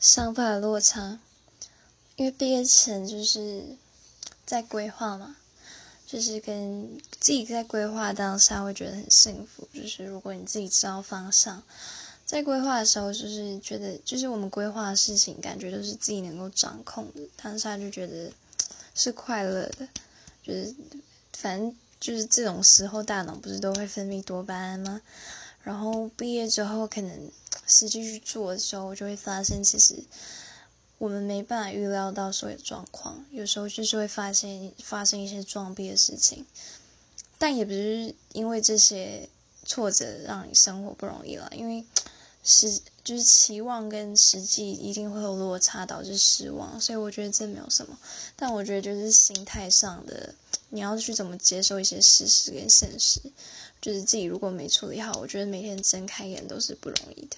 想法的落差，因为毕业前就是在规划嘛，就是跟自己在规划当下会觉得很幸福。就是如果你自己知道方向，在规划的时候，就是觉得就是我们规划的事情，感觉都是自己能够掌控的，当下就觉得是快乐的。就是反正就是这种时候，大脑不是都会分泌多巴胺吗？然后毕业之后，可能。实际去做的时候，我就会发现，其实我们没办法预料到所有状况，有时候就是会发现发生一些撞壁的事情，但也不是因为这些挫折让你生活不容易了，因为实就是期望跟实际一定会有落差，导致失望，所以我觉得这没有什么，但我觉得就是心态上的，你要去怎么接受一些事实跟现实，就是自己如果没处理好，我觉得每天睁开眼都是不容易的。